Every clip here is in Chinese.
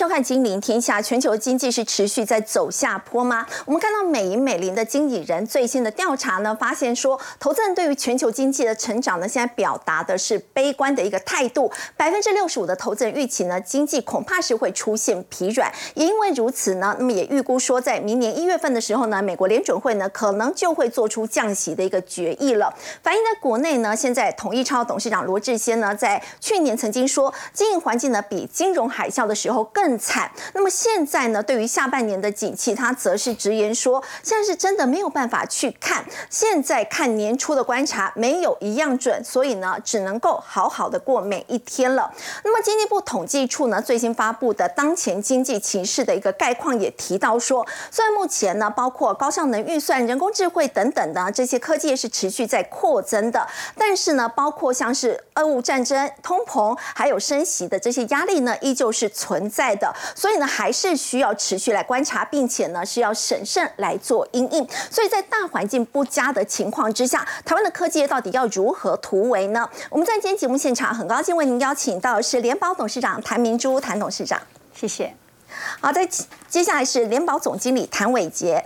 收看《金陵天下》。全球经济是持续在走下坡吗？我们看到美银美林的经理人最新的调查呢，发现说，投资人对于全球经济的成长呢，现在表达的是悲观的一个态度。百分之六十五的投资人预期呢，经济恐怕是会出现疲软。也因为如此呢，那么也预估说，在明年一月份的时候呢，美国联准会呢，可能就会做出降息的一个决议了。反映在国内呢，现在统一超董事长罗志先呢，在去年曾经说，经营环境呢，比金融海啸的时候更更惨。那么现在呢，对于下半年的景气，他则是直言说，现在是真的没有办法去看，现在看年初的观察没有一样准，所以呢，只能够好好的过每一天了。那么经济部统计处呢，最新发布的当前经济形势的一个概况也提到说，虽然目前呢，包括高效能运算、人工智慧等等的这些科技是持续在扩增的，但是呢，包括像是俄乌战争、通膨还有升息的这些压力呢，依旧是存在。所以呢，还是需要持续来观察，并且呢，是要审慎来做应应。所以在大环境不佳的情况之下，台湾的科技业到底要如何突围呢？我们在今天节目现场很高兴为您邀请到的是联保董事长谭明珠谭董事长，谢谢。好，在接下来是联保总经理谭伟杰，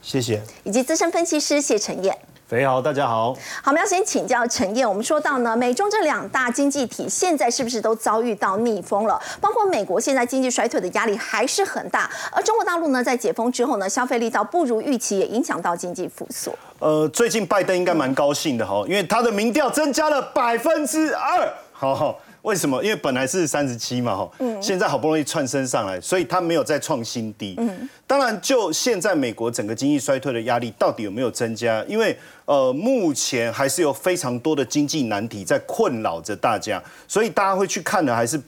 谢谢，以及资深分析师谢承彦。肥好，大家好。好，我们要先请教陈燕。我们说到呢，美中这两大经济体现在是不是都遭遇到逆风了？包括美国现在经济衰退的压力还是很大，而中国大陆呢，在解封之后呢，消费力道不如预期，也影响到经济复苏。呃，最近拜登应该蛮高兴的哈，因为他的民调增加了百分之二。好。为什么？因为本来是三十七嘛，哈，现在好不容易窜升上来，所以它没有再创新低。嗯，当然，就现在美国整个经济衰退的压力到底有没有增加？因为呃，目前还是有非常多的经济难题在困扰着大家，所以大家会去看的还是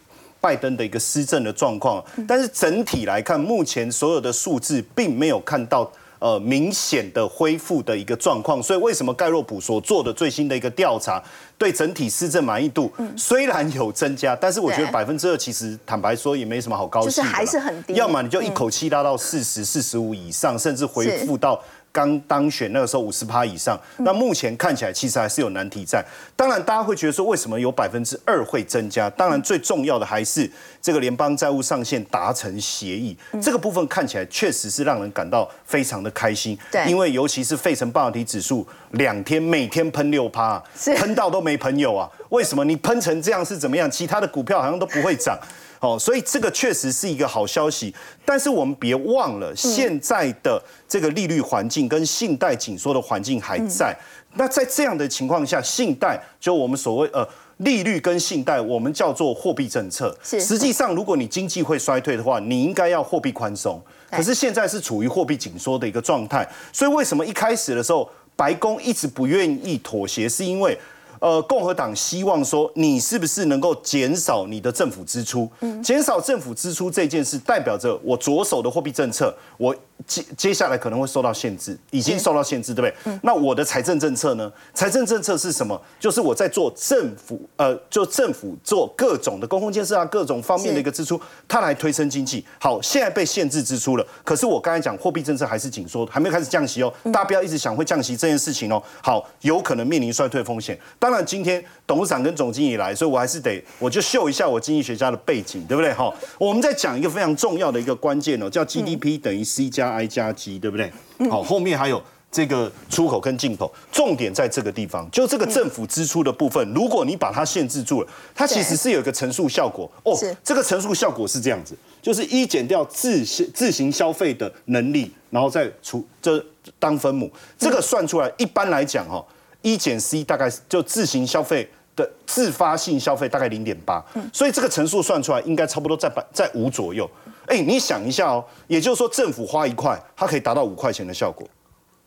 拜登的一个施政的状况。但是整体来看，目前所有的数字并没有看到。呃，明显的恢复的一个状况，所以为什么盖洛普所做的最新的一个调查，对整体施政满意度虽然有增加，但是我觉得百分之二其实坦白说也没什么好高兴的，就是还是很低。要么你就一口气拉到四十四十五以上，甚至恢复到。刚当选那个时候五十趴以上，那目前看起来其实还是有难题在。当然，大家会觉得说为什么有百分之二会增加？当然，最重要的还是这个联邦债务上限达成协议，这个部分看起来确实是让人感到非常的开心。对，因为尤其是费城半导体指数两天每天喷六趴，喷到都没朋友啊！为什么你喷成这样是怎么样？其他的股票好像都不会涨。哦，所以这个确实是一个好消息，但是我们别忘了，现在的这个利率环境跟信贷紧缩的环境还在。那在这样的情况下，信贷就我们所谓呃利率跟信贷，我们叫做货币政策。是，实际上如果你经济会衰退的话，你应该要货币宽松。可是现在是处于货币紧缩的一个状态，所以为什么一开始的时候白宫一直不愿意妥协，是因为。呃，共和党希望说，你是不是能够减少你的政府支出？嗯减少政府支出这件事，代表着我着手的货币政策，我。接接下来可能会受到限制，已经受到限制，对不对？那我的财政政策呢？财政政策是什么？就是我在做政府，呃，就政府做各种的公共建设啊，各种方面的一个支出，它来推升经济。好，现在被限制支出了，可是我刚才讲货币政策还是紧缩，还没有开始降息哦。大家不要一直想会降息这件事情哦。好，有可能面临衰退风险。当然，今天董事长跟总经理来，所以我还是得我就秀一下我经济学家的背景，对不对？哈，我们在讲一个非常重要的一个关键哦，叫 GDP 等于 C 加。I 加 G 对不对？好，后面还有这个出口跟进口，重点在这个地方，就这个政府支出的部分，如果你把它限制住了，它其实是有一个乘数效果哦。这个乘数效果是这样子，就是一减掉自自行消费的能力，然后再除这当分母，这个算出来，一般来讲哈，一减 C 大概就自行消费的自发性消费大概零点八，所以这个乘数算出来应该差不多在百在五左右。哎，你想一下哦，也就是说，政府花一块，它可以达到五块钱的效果，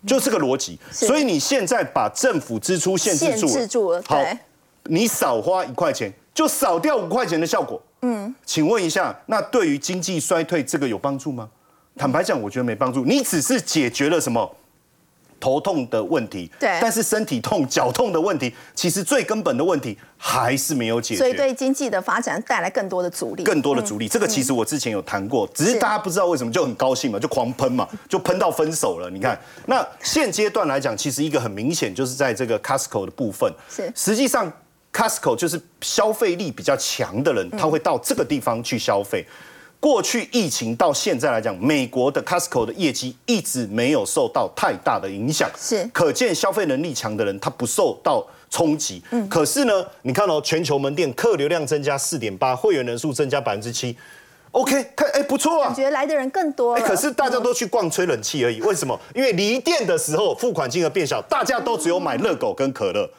就这个逻辑。所以你现在把政府支出限制住了，好，你少花一块钱，就少掉五块钱的效果。嗯，请问一下，那对于经济衰退这个有帮助吗？坦白讲，我觉得没帮助。你只是解决了什么？头痛的问题，对，但是身体痛、脚痛的问题，其实最根本的问题还是没有解决，所以对经济的发展带来更多的阻力，更多的阻力。这个其实我之前有谈过，只是大家不知道为什么就很高兴嘛，就狂喷嘛，就喷到分手了。你看，那现阶段来讲，其实一个很明显就是在这个 Costco 的部分，是。实际上 Costco 就是消费力比较强的人，他会到这个地方去消费。过去疫情到现在来讲，美国的 Costco 的业绩一直没有受到太大的影响，是可见消费能力强的人他不受到冲击。嗯，可是呢，你看哦，全球门店客流量增加四点八，会员人数增加百分之七，OK，看哎不错啊感。觉来的人更多了。哎，可是大家都去逛吹冷气而已，为什么？因为离店的时候付款金额变小，大家都只有买热狗跟可乐。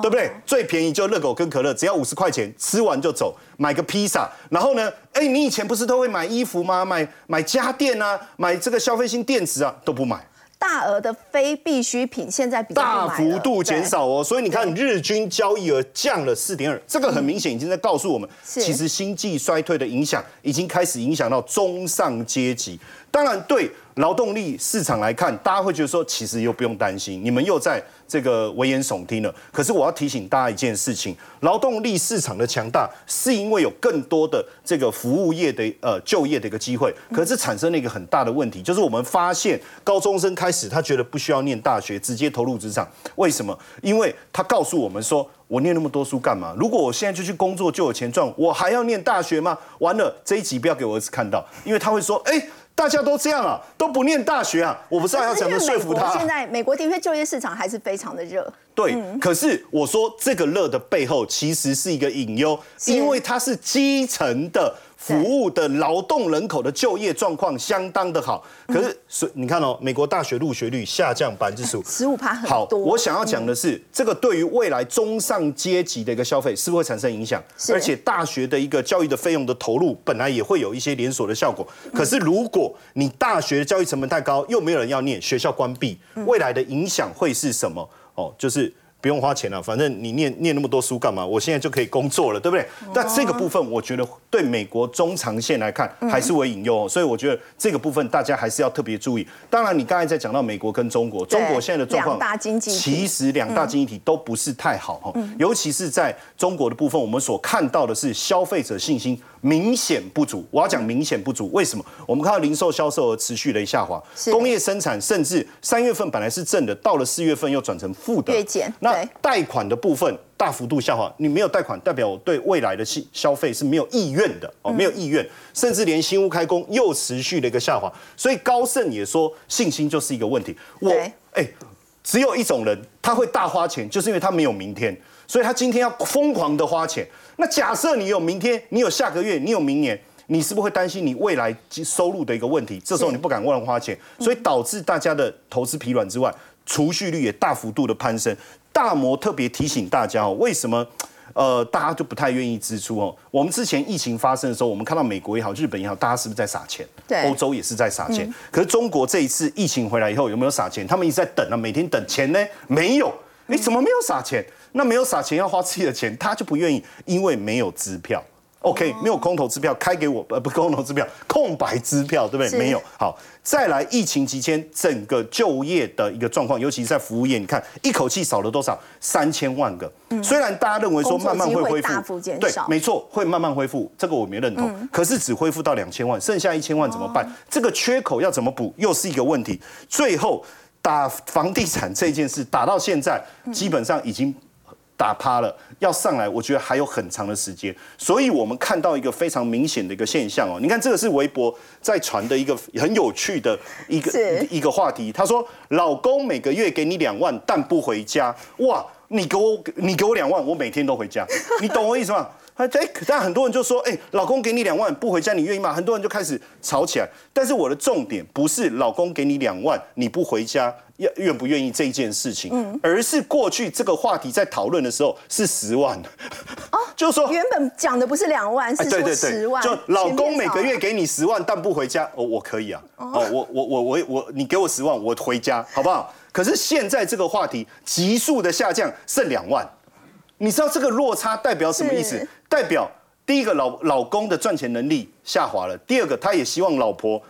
对不对？最便宜就热狗跟可乐，只要五十块钱，吃完就走，买个披萨。然后呢，哎，你以前不是都会买衣服吗？买买家电啊，买这个消费性电子啊，都不买，大额的非必需品现在比较大幅度减。少哦。所以你看，日均交易额降了四点二，这个很明显已经在告诉我们，其实经济衰退的影响已经开始影响到中上阶级。当然，对劳动力市场来看，大家会觉得说，其实又不用担心，你们又在这个危言耸听了。可是我要提醒大家一件事情：劳动力市场的强大，是因为有更多的这个服务业的呃就业的一个机会。可是产生了一个很大的问题，就是我们发现高中生开始他觉得不需要念大学，直接投入职场。为什么？因为他告诉我们说。我念那么多书干嘛？如果我现在就去工作就有钱赚，我还要念大学吗？完了，这一集不要给我儿子看到，因为他会说：“哎、大家都这样啊，都不念大学啊。”我不知道要怎么说服他、现在美国的确就业市场还是非常的热，对，可是我说这个热的背后其实是一个隐忧，因为它是基层的服务的劳动人口的就业状况相当的好。可是，所你看哦，美国大学入学率下降百分之十五，十五趴很好，我想要讲的是，这个对于未来中上阶级的一个消费是不是会产生影响？而且大学的一个教育的费用的投入本来也会有一些连锁的效果。可是如果你大学的教育成本太高，又没有人要念，学校关闭，未来的影响会是什么？哦，就是。不用花钱了，反正你念念那么多书干嘛？我现在就可以工作了，对不对？那这个部分，我觉得对美国中长线来看还是为隐忧哦，所以我觉得这个部分大家还是要特别注意。当然，你刚才在讲到美国跟中国，中国现在的状况，两大经济体其实两大经济体都不是太好哈，尤其是在中国的部分，我们所看到的是消费者信心明显不足。我要讲明显不足，为什么？我们看到零售销售额持续的下滑，工业生产甚至三月份本来是正的，到了四月份又转成负的，月减那对贷款的部分大幅度下滑，你没有贷款，代表我对未来的消消费是没有意愿的哦，没有意愿，甚至连新屋开工又持续的一个下滑，所以高盛也说信心就是一个问题。我对哎，只有一种人他会大花钱，就是因为他没有明天，所以他今天要疯狂的花钱。那假设你有明天，你有下个月，你有明年。你是不是会担心你未来收入的一个问题？这时候你不敢乱花钱，所以导致大家的投资疲软之外，储蓄率也大幅度的攀升。大摩特别提醒大家哦，为什么？呃，大家就不太愿意支出哦。我们之前疫情发生的时候，我们看到美国也好，日本也好，大家是不是在撒钱？对欧洲也是在撒钱。可是中国这一次疫情回来以后，有没有撒钱？他们一直在等啊，每天等钱呢，没有。你怎么没有撒钱？那没有撒钱要花自己的钱，他就不愿意，因为没有支票。OK，没有空头支票开给我，呃，不空头支票，空白支票，对不是对？没有。好，再来疫情期间整个就业的一个状况，尤其是在服务业，你看一口气少了多少？三千万个。虽然大家认为说慢慢会恢复，对，没错，会慢慢恢复，这个我没认同。可是只恢复到两千万，剩下一千万怎么办？这个缺口要怎么补，又是一个问题。最后打房地产这件事打到现在，基本上已经。打趴了，要上来，我觉得还有很长的时间，所以我们看到一个非常明显的一个现象哦。你看，这个是微博在传的一个很有趣的一个一个话题。他说：“老公每个月给你两万，但不回家。”哇，你给我你给我两万，我每天都回家，你懂我意思吗？哎，但很多人就说：“哎，老公给你两万不回家，你愿意吗？”很多人就开始吵起来。但是我的重点不是老公给你两万你不回家，愿愿不愿意这一件事情，而是过去这个话题在讨论的时候是十万，哦，就是说。原本讲的不是两万，是十万。就老公每个月给你十万，但不回家，哦，我可以啊，哦，我我我我我，你给我十万，我回家，好不好？可是现在这个话题急速的下降，剩两万，你知道这个落差代表什么意思？代表第一个老老公的赚钱能力下滑了，第二个他也希望老婆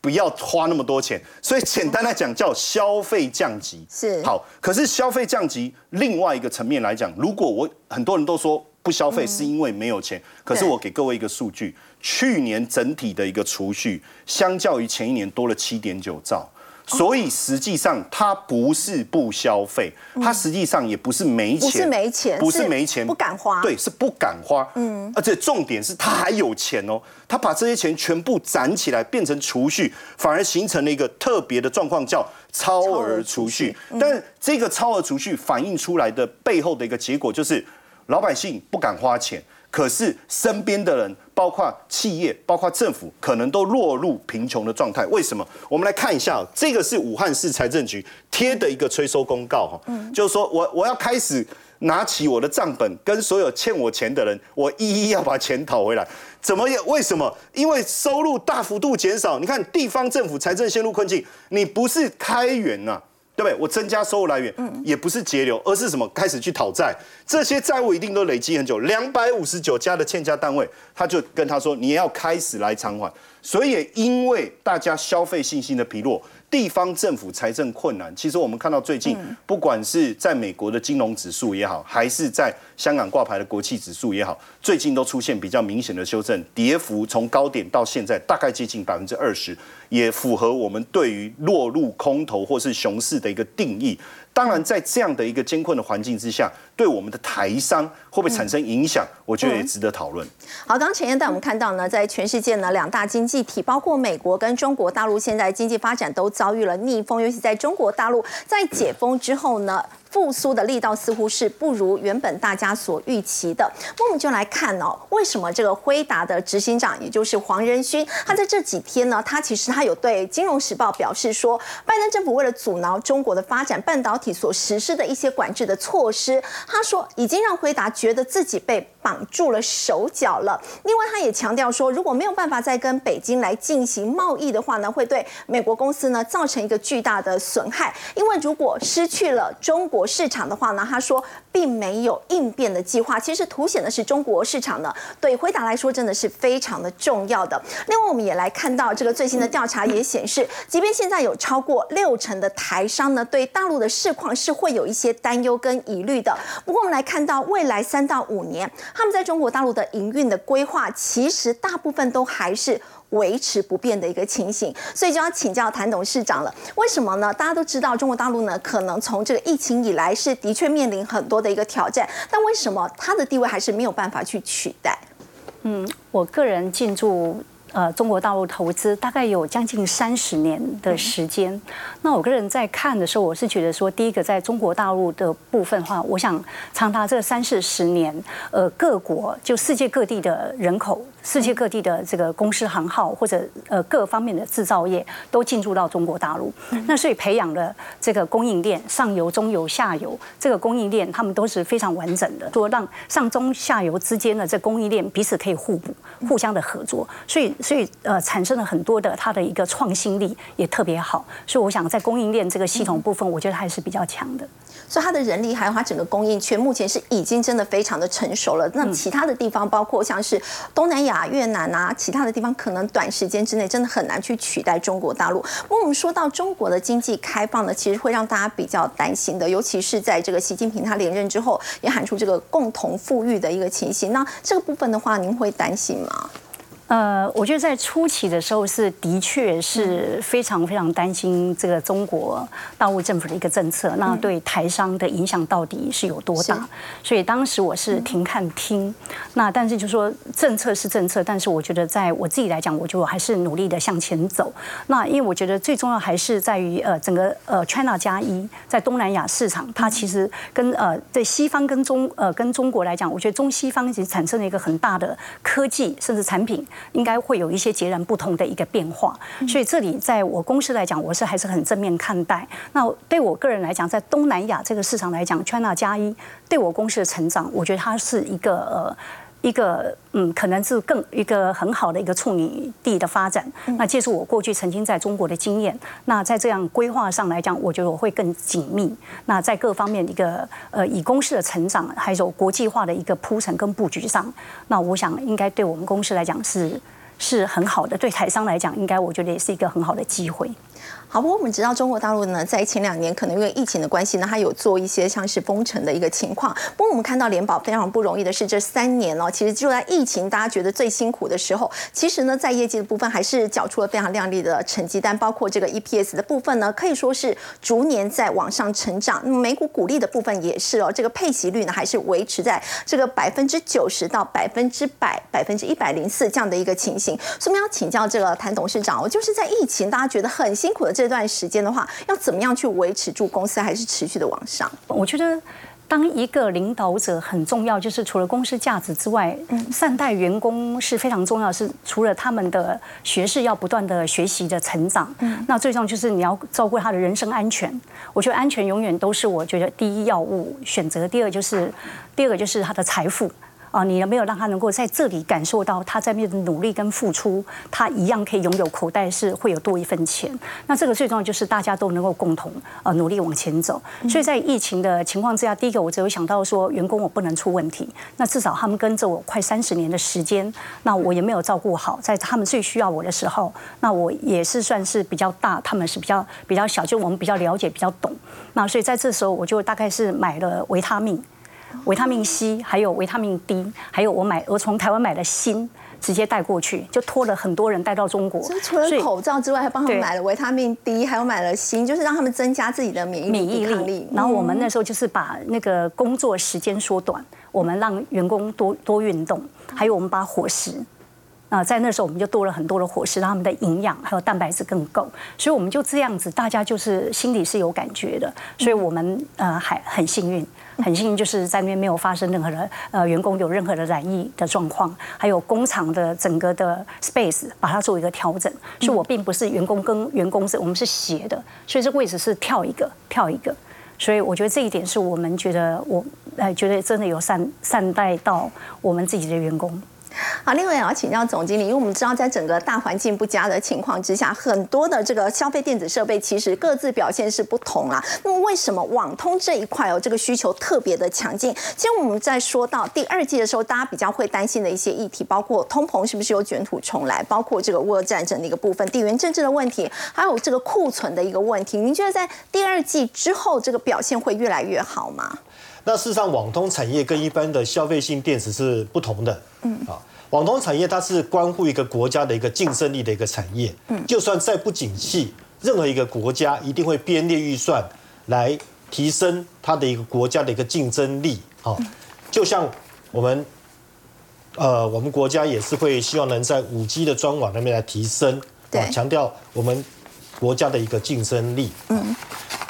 不要花那么多钱，所以简单来讲叫消费降级。是好，可是消费降级另外一个层面来讲，如果我很多人都说不消费是因为没有钱，可是我给各位一个数据，去年整体的一个储蓄，相较于前一年多了七点九兆。所以实际上他不是不消费，他实际上也不是没钱，不是没钱，不是没钱，不敢花，对，是不敢花。嗯，而且重点是他还有钱哦，他把这些钱全部攒起来变成储蓄，反而形成了一个特别的状况，叫超额储蓄。但这个超额储蓄反映出来的背后的一个结果就是，老百姓不敢花钱。可是身边的人，包括企业、包括政府，可能都落入贫穷的状态。为什么？我们来看一下，这个是武汉市财政局贴的一个催收公告，哈，就是说我我要开始拿起我的账本，跟所有欠我钱的人，我一一要把钱讨回来。怎么也？为什么？因为收入大幅度减少，你看地方政府财政陷入困境，你不是开源呐？对不对？我增加收入来源，也不是节流，而是什么？开始去讨债，这些债务一定都累积很久。两百五十九家的欠家单位，他就跟他说：“你要开始来偿还。”所以也，因为大家消费信心的疲弱。地方政府财政困难，其实我们看到最近，不管是在美国的金融指数也好，还是在香港挂牌的国企指数也好，最近都出现比较明显的修正，跌幅从高点到现在大概接近百分之二十，也符合我们对于落入空头或是熊市的一个定义。当然，在这样的一个艰困的环境之下，对我们的台商会不会产生影响？我觉得也值得讨论。好，刚刚陈燕带我们看到呢，在全世界呢，两大经济体，包括美国跟中国大陆，现在经济发展都遭遇了逆风，尤其在中国大陆，在解封之后呢。复苏的力道似乎是不如原本大家所预期的。那我们就来看哦，为什么这个辉达的执行长，也就是黄仁勋，他在这几天呢，他其实他有对《金融时报》表示说，拜登政府为了阻挠中国的发展半导体所实施的一些管制的措施，他说已经让辉达觉得自己被绑住了手脚了。另外，他也强调说，如果没有办法再跟北京来进行贸易的话呢，会对美国公司呢造成一个巨大的损害，因为如果失去了中国。市场的话呢，他说并没有应变的计划。其实凸显的是中国市场呢，对回答来说真的是非常的重要的。另外，我们也来看到这个最新的调查也显示，即便现在有超过六成的台商呢，对大陆的市况是会有一些担忧跟疑虑的。不过，我们来看到未来三到五年，他们在中国大陆的营运的规划，其实大部分都还是。维持不变的一个情形，所以就要请教谭董事长了。为什么呢？大家都知道中国大陆呢，可能从这个疫情以来是的确面临很多的一个挑战，但为什么它的地位还是没有办法去取代？嗯，我个人进驻。呃，中国大陆投资大概有将近三十年的时间。那我个人在看的时候，我是觉得说，第一个在中国大陆的部分的话，我想长达这三四十年，呃，各国就世界各地的人口。世界各地的这个公司行号或者呃各方面的制造业都进入到中国大陆，那所以培养了这个供应链上游、中游、下游这个供应链，他们都是非常完整的，说让上中下游之间的这供应链彼此可以互补、互相的合作，所以所以呃产生了很多的它的一个创新力也特别好，所以我想在供应链这个系统部分，我觉得还是比较强的。所以它的人力还有它整个供应圈，目前是已经真的非常的成熟了。那其他的地方，包括像是东南亚、啊越南啊，其他的地方，可能短时间之内真的很难去取代中国大陆。那我们说到中国的经济开放呢，其实会让大家比较担心的，尤其是在这个习近平他连任之后，也喊出这个共同富裕的一个情形。那这个部分的话，您会担心吗？呃，我觉得在初期的时候是的确是非常非常担心这个中国大陆政府的一个政策，那对台商的影响到底是有多大？所以当时我是停看听，那但是就说政策是政策，但是我觉得在我自己来讲，我就还是努力的向前走。那因为我觉得最重要还是在于呃整个呃 China 加一在东南亚市场，它其实跟呃在西方跟中呃跟中国来讲，我觉得中西方其实产生了一个很大的科技甚至产品。应该会有一些截然不同的一个变化，所以这里在我公司来讲，我是还是很正面看待。那对我个人来讲，在东南亚这个市场来讲，China 加一对我公司的成长，我觉得它是一个呃一个嗯，可能是更一个很好的一个处女地的发展。那借助我过去曾经在中国的经验，那在这样规划上来讲，我觉得我会更紧密。那在各方面一个呃以公司的成长，还有国际化的一个铺陈跟布局上，那我想应该对我们公司来讲是。是很好的，对台商来讲，应该我觉得也是一个很好的机会。好，不过我们知道中国大陆呢，在前两年可能因为疫情的关系呢，它有做一些像是封城的一个情况。不过我们看到联保非常不容易的是，这三年哦，其实就在疫情大家觉得最辛苦的时候，其实呢，在业绩的部分还是缴出了非常亮丽的成绩单，包括这个 EPS 的部分呢，可以说是逐年在往上成长。那么美股股利的部分也是哦，这个配息率呢，还是维持在这个百分之九十到百分之百、百分之一百零四这样的一个情形。所以我们要请教这个谭董事长，哦，就是在疫情大家觉得很辛苦的。这段时间的话，要怎么样去维持住公司，还是持续的往上？我觉得，当一个领导者很重要，就是除了公司价值之外，善待员工是非常重要。是除了他们的学识要不断的学习的成长，那最重要就是你要照顾他的人身安全。我觉得安全永远都是我觉得第一要务选择。第二就是，第二个就是他的财富。啊，你有没有让他能够在这里感受到他在面的努力跟付出，他一样可以拥有口袋是会有多一份钱。那这个最重要就是大家都能够共同呃努力往前走。所以在疫情的情况之下，第一个我只有想到说员工我不能出问题，那至少他们跟着我快三十年的时间，那我也没有照顾好，在他们最需要我的时候，那我也是算是比较大，他们是比较比较小，就我们比较了解比较懂。那所以在这时候我就大概是买了维他命。维他命 C，还有维他命 D，还有我买我从台湾买的锌，直接带过去，就托了很多人带到中国。所以除了口罩之外，还帮他们买了维他命 D，还有买了锌，就是让他们增加自己的免疫免疫力。然后我们那时候就是把那个工作时间缩短，我们让员工多多运动，还有我们把伙食。啊，在那时候我们就多了很多的伙食，让他们的营养还有蛋白质更够，所以我们就这样子，大家就是心里是有感觉的，所以我们呃还很幸运，很幸运就是在那边没有发生任何的呃员工有任何的染疫的状况，还有工厂的整个的 space 把它做一个调整，是我并不是员工跟员工是我们是斜的，所以这位置是跳一个跳一个，所以我觉得这一点是我们觉得我呃觉得真的有善善待到我们自己的员工。好，另外也要请教总经理，因为我们知道，在整个大环境不佳的情况之下，很多的这个消费电子设备其实各自表现是不同啦。那么为什么网通这一块哦，这个需求特别的强劲？其实我们在说到第二季的时候，大家比较会担心的一些议题，包括通膨是不是有卷土重来，包括这个俄战争的一个部分，地缘政治的问题，还有这个库存的一个问题。您觉得在第二季之后，这个表现会越来越好吗？那事实上，网通产业跟一般的消费性电子是不同的。嗯啊，网通产业它是关乎一个国家的一个竞争力的一个产业。嗯，就算再不景气，任何一个国家一定会编列预算来提升它的一个国家的一个竞争力。好，就像我们呃，我们国家也是会希望能在五 G 的专网那边来提升，对，强调我们国家的一个竞争力。嗯。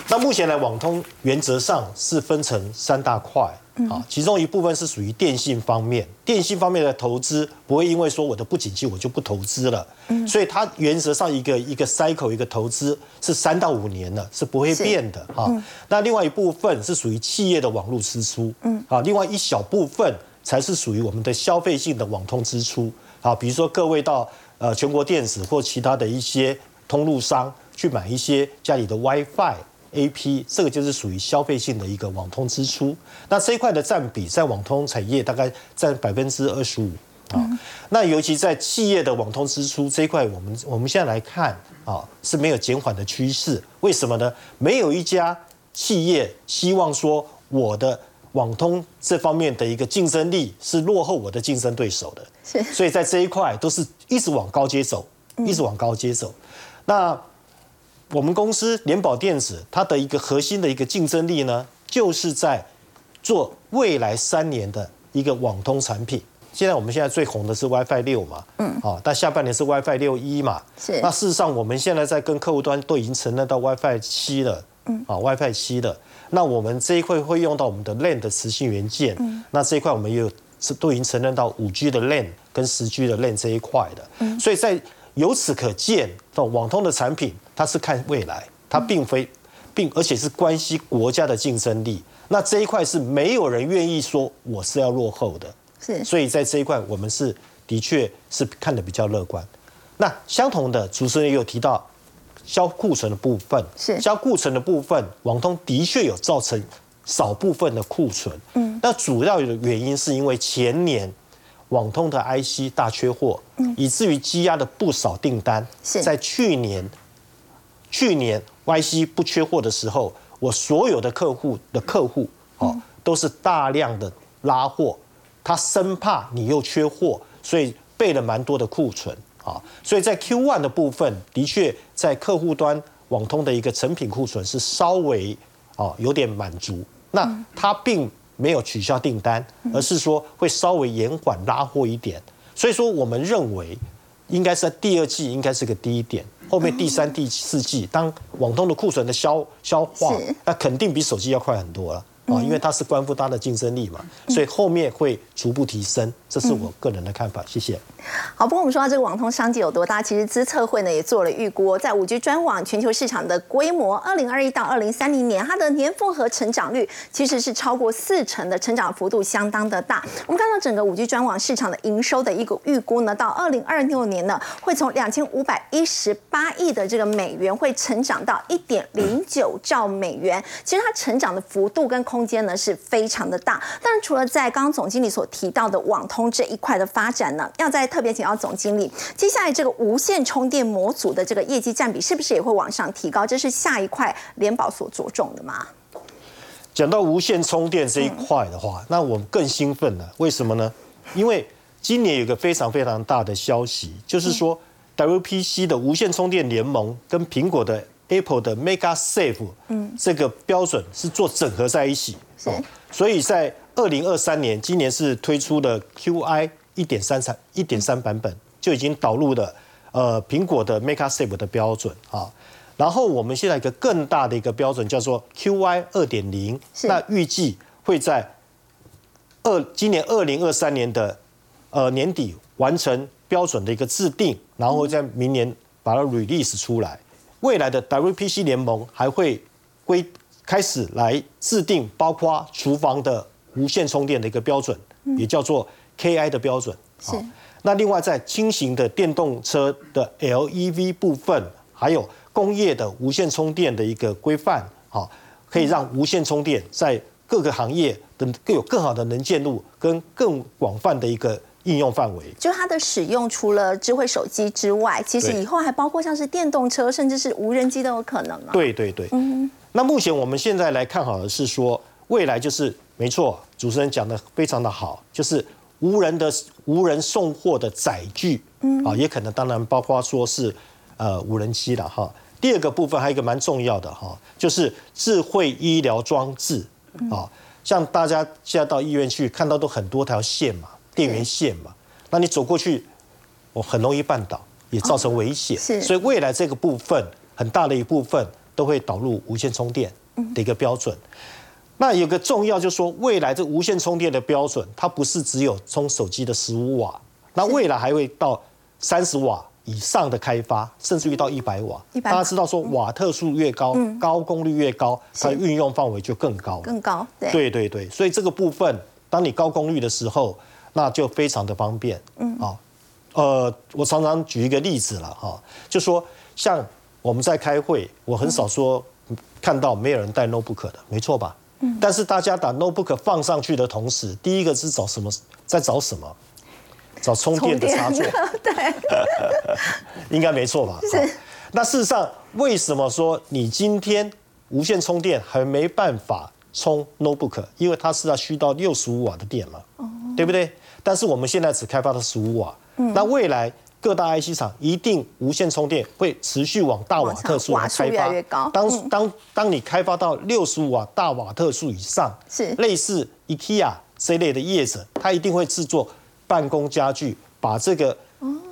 那目前呢网通原则上是分成三大块，啊，其中一部分是属于电信方面，电信方面的投资不会因为说我的不景气我就不投资了，嗯。所以它原则上一个一个 cycle 一个投资是三到五年了，是不会变的。啊。那另外一部分是属于企业的网络支出，嗯，啊，另外一小部分才是属于我们的消费性的网通支出，啊，比如说各位到呃全国电子或其他的一些通路商去买一些家里的 WiFi。A P 这个就是属于消费性的一个网通支出，那这一块的占比在网通产业大概占百分之二十五啊。那尤其在企业的网通支出这一块，我们我们现在来看啊是没有减缓的趋势。为什么呢？没有一家企业希望说我的网通这方面的一个竞争力是落后我的竞争对手的。是，所以在这一块都是一直往高阶走，一直往高阶走。那我们公司联保电子，它的一个核心的一个竞争力呢，就是在做未来三年的一个网通产品。现在我们现在最红的是 WiFi 六嘛，嗯，啊，但下半年是 WiFi 六一嘛，是。那事实上，我们现在在跟客户端都已经承认到 WiFi 七了，嗯，啊，WiFi 七了。那我们这一块会用到我们的 LAN 的磁性元件，嗯，那这一块我们也有是都已经承认到五 G 的 LAN 跟十 G 的 LAN 这一块的，嗯，所以在由此可见，网通的产品它是看未来，它并非，并而且是关系国家的竞争力。那这一块是没有人愿意说我是要落后的，是。所以在这一块，我们是的确是看的比较乐观。那相同的，主持人也有提到销库存的部分，是销库存的部分，网通的确有造成少部分的库存。嗯。那主要的原因是因为前年。网通的 IC 大缺货，以至于积压了不少订单，在去年去年 YC 不缺货的时候，我所有的客户的客户哦，都是大量的拉货，他生怕你又缺货，所以备了蛮多的库存啊。所以在 Q1 的部分，的确在客户端网通的一个成品库存是稍微哦有点满足，那它并没有取消订单，而是说会稍微延缓拉货一点。所以说，我们认为应该是在第二季应该是个低点，后面第三、第四季，当网通的库存的消消化，那肯定比手机要快很多了。啊，因为它是关乎它的竞争力嘛，所以后面会逐步提升，这是我个人的看法。谢谢。好，不过我们说到这个网通商机有多大，其实资策会呢也做了预估，在五 G 专网全球市场的规模，二零二一到二零三零年，它的年复合成长率其实是超过四成的，成长幅度相当的大。我们看到整个五 G 专网市场的营收的一个预估呢，到二零二六年呢，会从两千五百一十八亿的这个美元，会成长到一点零九兆美元。其实它成长的幅度跟空间呢是非常的大，但是除了在刚刚总经理所提到的网通这一块的发展呢，要再特别请教总经理，接下来这个无线充电模组的这个业绩占比是不是也会往上提高？这是下一块联保所着重的吗？讲到无线充电这一块的话，那我们更兴奋了。为什么呢？因为今年有个非常非常大的消息，就是说 WPC 的无线充电联盟跟苹果的。Apple 的 Mega Safe，嗯，这个标准是做整合在一起，是，所以在二零二三年，今年是推出的 QI 一点三三一点三版本，就已经导入了呃苹果的 Mega Safe 的标准啊。然后我们现在一个更大的一个标准叫做 QI 二点零，那预计会在二今年二零二三年的呃年底完成标准的一个制定，然后在明年把它 release 出来。未来的 WPC 联盟还会规开始来制定包括厨房的无线充电的一个标准，也叫做 KI 的标准。是。那另外在轻型的电动车的 LEV 部分，还有工业的无线充电的一个规范，好，可以让无线充电在各个行业的更有更好的能见度跟更广泛的一个。应用范围，就它的使用，除了智慧手机之外，其实以后还包括像是电动车，甚至是无人机都有可能啊。对对对，嗯。那目前我们现在来看好的是说，未来就是没错，主持人讲的非常的好，就是无人的无人送货的载具，嗯啊，也可能当然包括说是呃无人机了哈。第二个部分还有一个蛮重要的哈，就是智慧医疗装置啊，像大家现在到医院去看到都很多条线嘛。电源线嘛，那你走过去，我很容易绊倒，也造成危险。是，所以未来这个部分很大的一部分都会导入无线充电的一个标准。那有个重要就是说，未来这无线充电的标准，它不是只有充手机的十五瓦，那未来还会到三十瓦以上的开发，甚至于到一百瓦。大家知道说，瓦特数越高，高功率越高，它的运用范围就更高。更高，对。对对对，所以这个部分，当你高功率的时候。那就非常的方便，嗯，啊，呃，我常常举一个例子了，哈，就说像我们在开会，我很少说看到没有人带 notebook 的，没错吧？嗯，但是大家把 notebook 放上去的同时，第一个是找什么？在找什么？找充电的插座，对，应该没错吧？是。那事实上，为什么说你今天无线充电还没办法充 notebook？因为它是要需到六十五瓦的电嘛，哦，对不对？但是我们现在只开发到十五瓦，那未来各大 IC 厂一定无线充电会持续往大瓦特数来开发。当当当你开发到六十五瓦大瓦特数以上，是。类似 IKEA 这类的业者，他一定会制作办公家具，把这个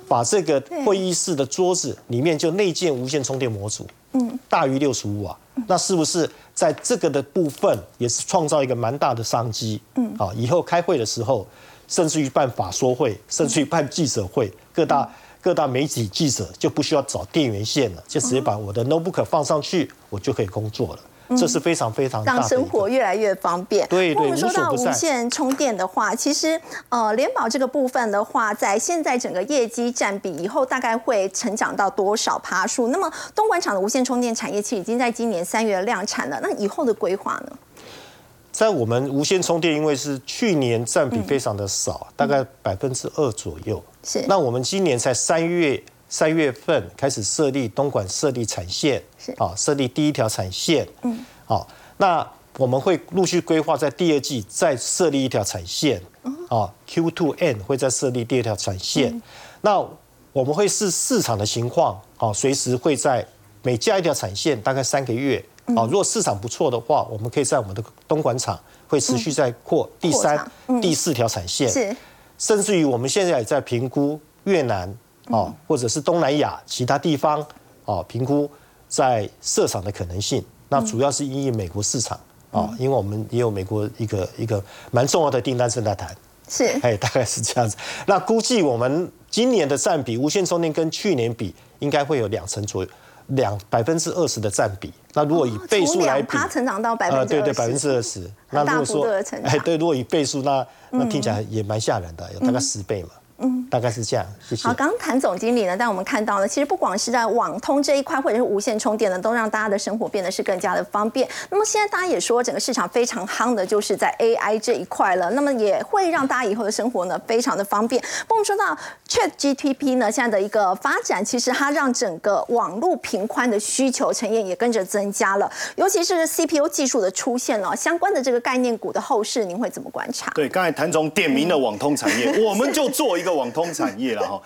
把这个会议室的桌子里面就内建无线充电模组，嗯，大于六十五瓦，那是不是在这个的部分也是创造一个蛮大的商机？嗯，啊，以后开会的时候。甚至于办法说会，甚至于办记者会，各大各大媒体记者就不需要找电源线了，就直接把我的 notebook 放上去，我就可以工作了。这是非常非常让生活越来越方便。对对，我们说到无线充电的话，其实呃，联保这个部分的话，在现在整个业绩占比以后大概会成长到多少趴数？那么东莞厂的无线充电产业其实已经在今年三月量产了，那以后的规划呢？在我们无线充电，因为是去年占比非常的少，大概百分之二左右。是。那我们今年才三月三月份开始设立东莞设立产线，是。啊，设立第一条产线，嗯，好，那我们会陆续规划在第二季再设立一条产线，啊，Q two N 会再设立第二条产线，那我们会视市场的情况，啊，随时会在每加一条产线大概三个月，啊，如果市场不错的话，我们可以在我们的东莞厂会持续在扩第三、第四条产线，是。甚至于我们现在也在评估越南哦，或者是东南亚其他地方哦，评估在设厂的可能性。那主要是因应美国市场哦，因为我们也有美国一个一个蛮重要的订单正在谈，是。哎，大概是这样子。那估计我们今年的占比，无线充电跟去年比，应该会有两成左右，两百分之二十的占比。那如果以倍数来比，它成长到百分之对对百分之二十。那如果说哎对，如果以倍数，那那听起来也蛮吓人的，有大概十倍嘛。嗯，大概是这样。谢谢。好，刚刚谭总经理呢，但我们看到呢，其实不管是在网通这一块，或者是无线充电呢，都让大家的生活变得是更加的方便。那么现在大家也说，整个市场非常夯的，就是在 AI 这一块了。那么也会让大家以后的生活呢，非常的方便。不过我们说到 ChatGPT 呢，现在的一个发展，其实它让整个网络频宽的需求呈现也跟着增加了。尤其是 CPU 技术的出现了，相关的这个概念股的后市，您会怎么观察？对，刚才谭总点名了网通产业，我们就做一个网通产业了哈。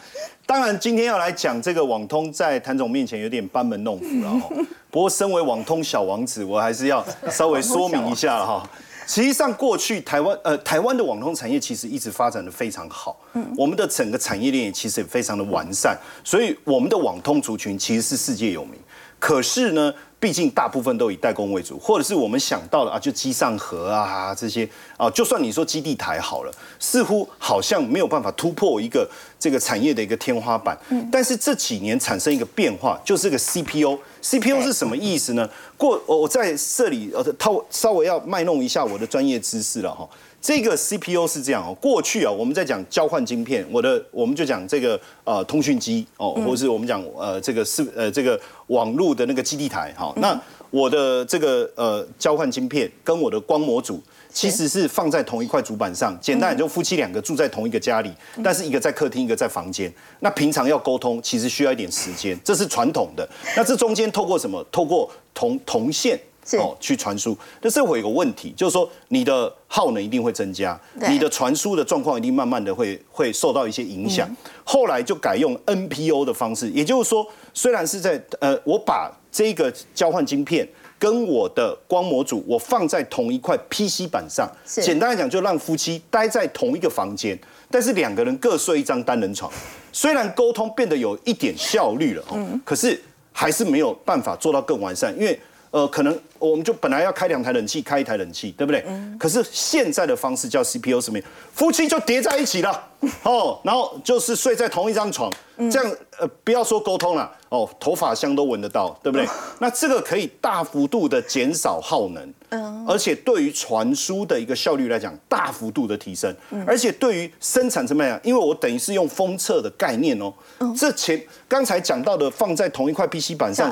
当然，今天要来讲这个网通，在谭总面前有点班门弄斧了哈。不过，身为网通小王子，我还是要稍微说明一下了哈。实际上，过去台湾呃台湾的网通产业其实一直发展的非常好，嗯，我们的整个产业链其实也非常的完善，所以我们的网通族群其实是世界有名。可是呢，毕竟大部分都以代工为主，或者是我们想到的啊，就机上盒啊这些啊，就算你说基地台好了，似乎好像没有办法突破一个这个产业的一个天花板。嗯，但是这几年产生一个变化，就是个 CPU，CPU 是什么意思呢？过我我在这里呃，他稍微要卖弄一下我的专业知识了哈。这个 CPU 是这样哦，过去啊，我们在讲交换晶片，我的我们就讲这个呃通讯机哦，或是我们讲呃这个是呃这个网络的那个基地台哈。那我的这个呃交换晶片跟我的光模组其实是放在同一块主板上，简单就夫妻两个住在同一个家里，但是一个在客厅，一个在房间。那平常要沟通，其实需要一点时间，这是传统的。那这中间透过什么？透过铜铜线。哦，去传输，但是会有个问题，就是说你的耗能一定会增加，你的传输的状况一定慢慢的会会受到一些影响。后来就改用 NPO 的方式，也就是说，虽然是在呃，我把这个交换晶片跟我的光模组我放在同一块 PC 板上，简单来讲，就让夫妻待在同一个房间，但是两个人各睡一张单人床，虽然沟通变得有一点效率了，嗯，可是还是没有办法做到更完善，因为呃，可能。我们就本来要开两台冷气，开一台冷气，对不对？可是现在的方式叫 CPU 什么？夫妻就叠在一起了，哦，然后就是睡在同一张床，这样呃，不要说沟通了，哦，头发香都闻得到，对不对？那这个可以大幅度的减少耗能，嗯，而且对于传输的一个效率来讲，大幅度的提升，而且对于生产怎么样？因为我等于是用封测的概念哦，这前刚才讲到的放在同一块 PC 板上，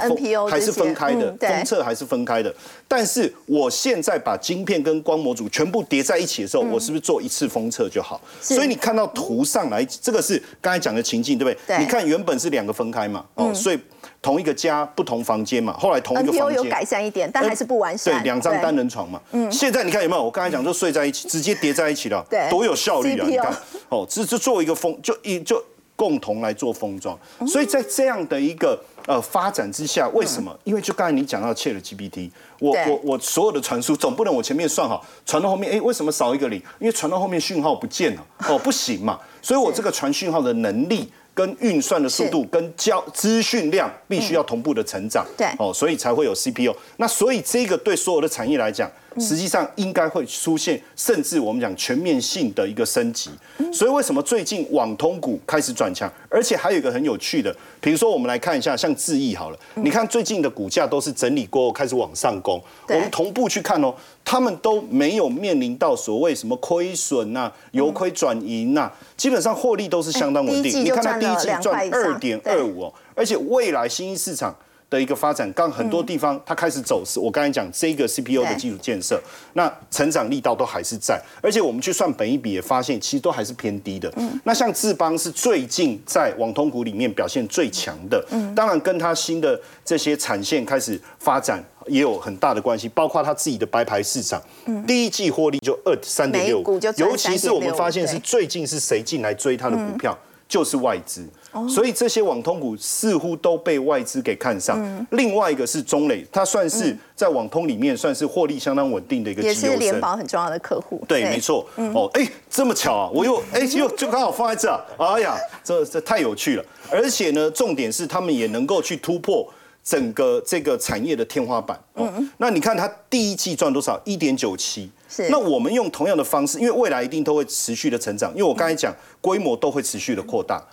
还是分开的，封测还是分开的。但是我现在把晶片跟光模组全部叠在一起的时候，我是不是做一次封测就好？所以你看到图上来，这个是刚才讲的情境，对不对？你看原本是两个分开嘛，哦，所以同一个家不同房间嘛，后来同一个房间有改善一点，但还是不完善。对，两张单人床嘛。嗯。现在你看有没有？我刚才讲就睡在一起，直接叠在一起了，对，多有效率啊！你看，哦，这这做一个封，就一就共同来做封装。所以在这样的一个呃发展之下，为什么？因为就刚才你讲到切了 GPT。我我我所有的传输总不能我前面算好，传到后面，哎，为什么少一个零？因为传到后面讯号不见了，哦，不行嘛，所以我这个传讯号的能力跟运算的速度跟交资讯量必须要同步的成长，对，哦，所以才会有 CPU。那所以这个对所有的产业来讲。实际上应该会出现，甚至我们讲全面性的一个升级。所以为什么最近网通股开始转强？而且还有一个很有趣的，比如说我们来看一下，像智易好了，你看最近的股价都是整理过后开始往上攻。我们同步去看哦，他们都没有面临到所谓什么亏损呐、由亏转盈呐，基本上获利都是相当稳定。你看它第一季赚二点二五哦，而且未来新兴市场。的一个发展，刚很多地方它开始走势。我刚才讲这个 CPU 的基础建设，那成长力道都还是在，而且我们去算本一比也发现，其实都还是偏低的。那像智邦是最近在网通股里面表现最强的，当然跟它新的这些产线开始发展也有很大的关系，包括它自己的白牌市场，第一季获利就二三点六，尤其是我们发现是最近是谁进来追它的股票，就是外资。所以这些网通股似乎都被外资给看上。另外一个是中磊，它算是在网通里面算是获利相当稳定的一个，也是联保很重要的客户。对，没错。哦，哎，这么巧啊！我又哎又 就刚好放在这。哎呀，这这太有趣了。而且呢，重点是他们也能够去突破整个这个产业的天花板。嗯那你看它第一季赚多少？一点九七。是。那我们用同样的方式，因为未来一定都会持续的成长，因为我刚才讲规模都会持续的扩大。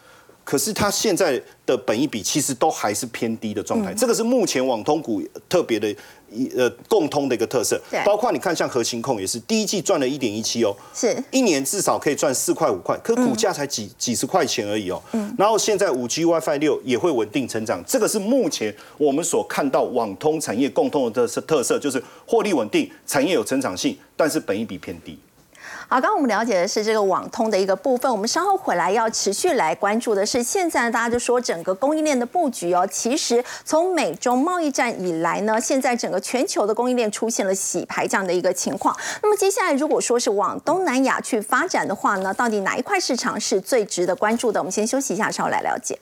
可是它现在的本益比其实都还是偏低的状态，这个是目前网通股特别的一呃共通的一个特色。包括你看像核心控也是第一季赚了一点一七哦，是一年至少可以赚四块五块，可股价才几几十块钱而已哦。嗯。然后现在五 G WiFi 六也会稳定成长，这个是目前我们所看到网通产业共通的特色特色，就是获利稳定，产业有成长性，但是本益比偏低。好，刚刚我们了解的是这个网通的一个部分，我们稍后回来要持续来关注的是，现在大家就说整个供应链的布局哦，其实从美中贸易战以来呢，现在整个全球的供应链出现了洗牌这样的一个情况。那么接下来如果说是往东南亚去发展的话呢，到底哪一块市场是最值得关注的？我们先休息一下，稍后来了解。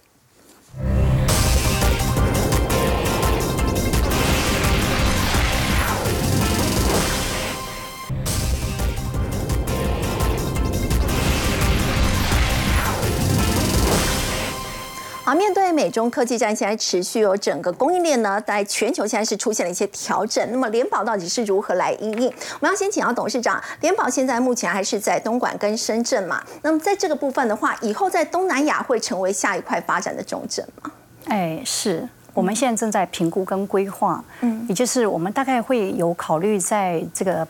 美中科技战现在持续，有整个供应链呢，在全球现在是出现了一些调整。那么联保到底是如何来应应？我们要先请到董事长，联保现在目前还是在东莞跟深圳嘛？那么在这个部分的话，以后在东南亚会成为下一块发展的重镇吗？哎，是我们现在正在评估跟规划，嗯，也就是我们大概会有考虑在这个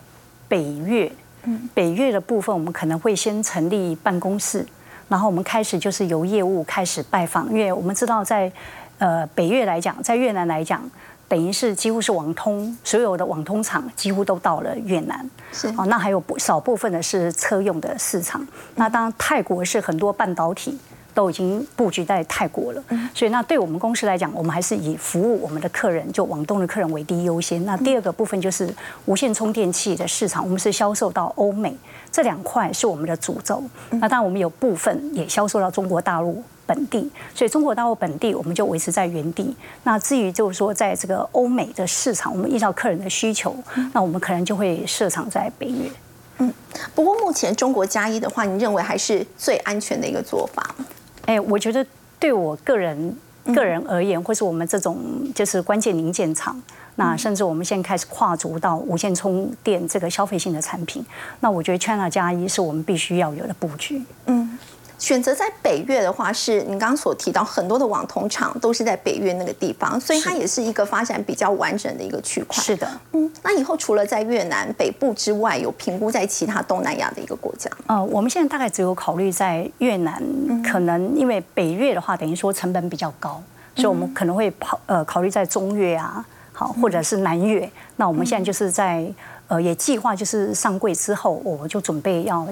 北越，嗯，北越的部分，我们可能会先成立办公室。然后我们开始就是由业务开始拜访，因为我们知道在呃北越来讲，在越南来讲，等于是几乎是网通，所有的网通厂几乎都到了越南。是哦，那还有不少部分的是车用的市场。那当然泰国是很多半导体。都已经布局在泰国了，所以那对我们公司来讲，我们还是以服务我们的客人，就往东的客人为第一优先。那第二个部分就是无线充电器的市场，我们是销售到欧美，这两块是我们的主轴。那当然我们有部分也销售到中国大陆本地，所以中国大陆本地我们就维持在原地。那至于就是说在这个欧美的市场，我们依照客人的需求，那我们可能就会设厂在北约。嗯，不过目前中国加一的话，你认为还是最安全的一个做法吗？哎，我觉得对我个人个人而言，或是我们这种就是关键零件厂，那甚至我们现在开始跨足到无线充电这个消费性的产品，那我觉得 China 加一是我们必须要有的布局。嗯。选择在北越的话，是你刚刚所提到很多的网通厂都是在北越那个地方，所以它也是一个发展比较完整的一个区块。是的，嗯，那以后除了在越南北部之外，有评估在其他东南亚的一个国家？呃，我们现在大概只有考虑在越南，可能因为北越的话，等于说成本比较高，所以我们可能会跑呃考虑在中越啊，好，或者是南越。那我们现在就是在呃也计划就是上柜之后，我就准备要。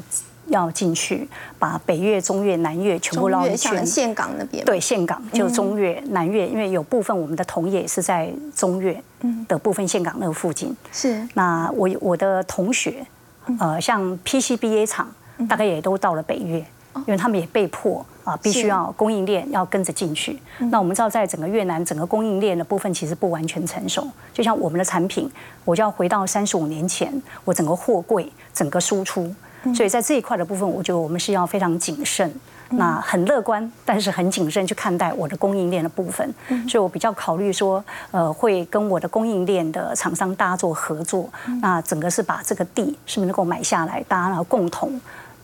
要进去，把北越、中越、南越全部捞一圈。岘港那边。对，岘港就中越、南越，因为有部分我们的同业是在中越的部分岘港那个附近。是。那我我的同学，呃，像 PCBA 厂，大概也都到了北越，因为他们也被迫啊，必须要供应链要跟着进去。那我们知道，在整个越南整个供应链的部分其实不完全成熟，就像我们的产品，我就要回到三十五年前，我整个货柜整个输出。所以在这一块的部分，我觉得我们是要非常谨慎，那很乐观，但是很谨慎去看待我的供应链的部分。所以我比较考虑说，呃，会跟我的供应链的厂商大家做合作。那整个是把这个地是不是能够买下来，大家共同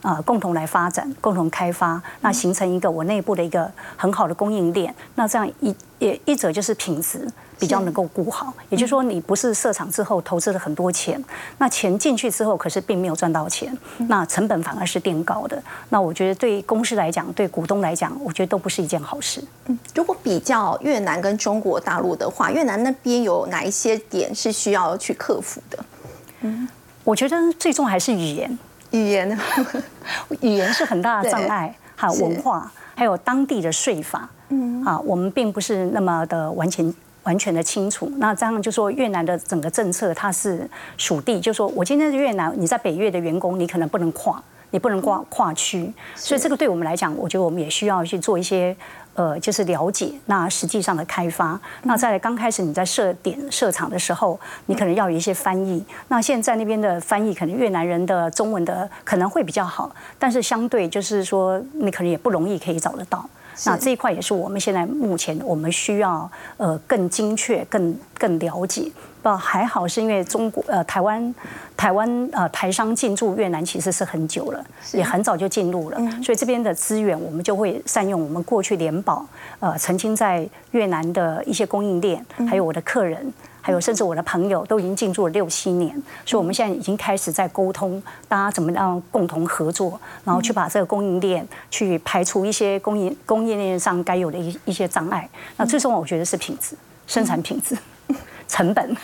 呃共同来发展、共同开发，那形成一个我内部的一个很好的供应链。那这样一也一者就是品质。比较能够顾好，也就是说，你不是设厂之后投资了很多钱，那钱进去之后，可是并没有赚到钱，那成本反而是垫高的。那我觉得对公司来讲，对股东来讲，我觉得都不是一件好事。嗯，如果比较越南跟中国大陆的话，越南那边有哪一些点是需要去克服的？嗯，我觉得最终还是语言，语言，语言是很大的障碍，还有文化，还有当地的税法。嗯，啊，我们并不是那么的完全。完全的清楚，那这样就说越南的整个政策它是属地，就说我今天是越南，你在北越的员工，你可能不能跨，你不能跨跨区，所以这个对我们来讲，我觉得我们也需要去做一些呃，就是了解那实际上的开发。那在刚开始你在设点设厂的时候，你可能要有一些翻译。那现在那边的翻译可能越南人的中文的可能会比较好，但是相对就是说你可能也不容易可以找得到。那这一块也是我们现在目前我们需要呃更精确、更更了解。不还好是因为中国呃台湾台湾呃台商进驻越南其实是很久了，也很早就进入了，所以这边的资源我们就会善用我们过去联保呃曾经在越南的一些供应链，还有我的客人。还有，甚至我的朋友都已经进驻了六七年，所以我们现在已经开始在沟通，大家怎么样共同合作，然后去把这个供应链去排除一些供应供应链上该有的一一些障碍。那最终我觉得是品质、生产品质、成本。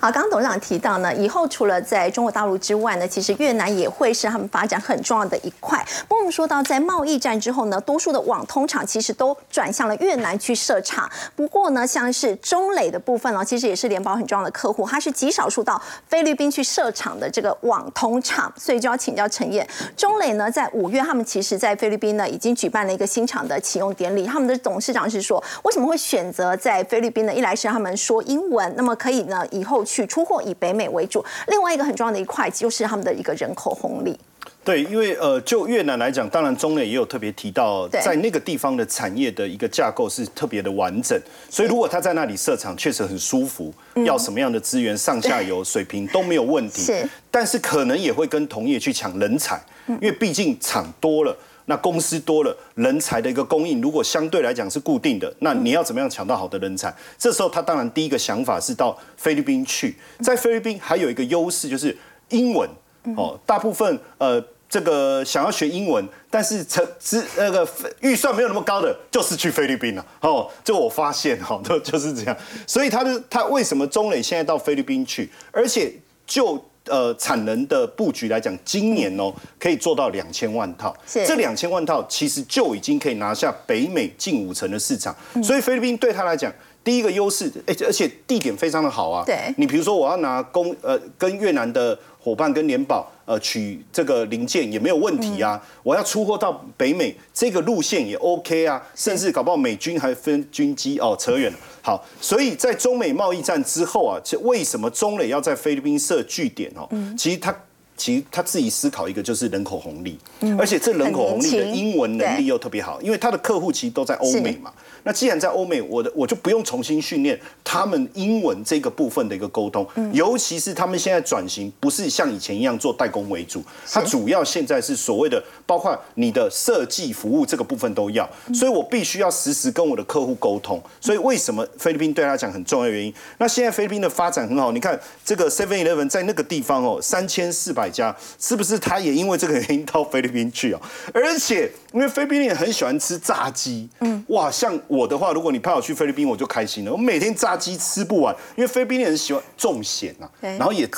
好，刚刚董事长提到呢，以后除了在中国大陆之外呢，其实越南也会是他们发展很重要的一块。不过我们说到在贸易战之后呢，多数的网通厂其实都转向了越南去设厂。不过呢，像是中磊的部分呢，其实也是联保很重要的客户，它是极少数到菲律宾去设厂的这个网通厂。所以就要请教陈燕，中磊呢在五月，他们其实在菲律宾呢已经举办了一个新厂的启用典礼。他们的董事长是说，为什么会选择在菲律宾呢？一来是他们说英文，那么可以呢以后。去出货以北美为主，另外一个很重要的一块就是他们的一个人口红利。对，因为呃，就越南来讲，当然中磊也有特别提到，在那个地方的产业的一个架构是特别的完整，所以如果他在那里设厂，确实很舒服，要什么样的资源，上下游水平都没有问题。是，但是可能也会跟同业去抢人才，因为毕竟厂多了。那公司多了，人才的一个供应如果相对来讲是固定的，那你要怎么样抢到好的人才？这时候他当然第一个想法是到菲律宾去，在菲律宾还有一个优势就是英文哦，大部分呃这个想要学英文，但是成资那个预算没有那么高的，就是去菲律宾了哦。这我发现哈，都就是这样，所以他就他为什么中磊现在到菲律宾去，而且就。呃，产能的布局来讲，今年哦可以做到两千万套。这两千万套其实就已经可以拿下北美近五成的市场。所以菲律宾对他来讲，第一个优势，而且而且地点非常的好啊。对，你比如说我要拿公呃跟越南的。伙伴跟联保呃取这个零件也没有问题啊，我要出货到北美这个路线也 OK 啊，甚至搞不好美军还分军机哦，扯远了。好，所以在中美贸易战之后啊，为什么中磊要在菲律宾设据点哦？其实他其实他自己思考一个就是人口红利，而且这人口红利的英文能力又特别好，因为他的客户其实都在欧美嘛。那既然在欧美，我的我就不用重新训练他们英文这个部分的一个沟通，尤其是他们现在转型不是像以前一样做代工为主，它主要现在是所谓的包括你的设计服务这个部分都要，所以我必须要实时跟我的客户沟通。所以为什么菲律宾对他讲很重要的原因？那现在菲律宾的发展很好，你看这个 Seven Eleven 在那个地方哦，三千四百家，是不是他也因为这个原因到菲律宾去哦？而且因为菲律宾人很喜欢吃炸鸡，嗯，哇，像。我的话，如果你派我去菲律宾，我就开心了。我每天炸鸡吃不完，因为菲律宾人喜欢重咸呐，然后也吃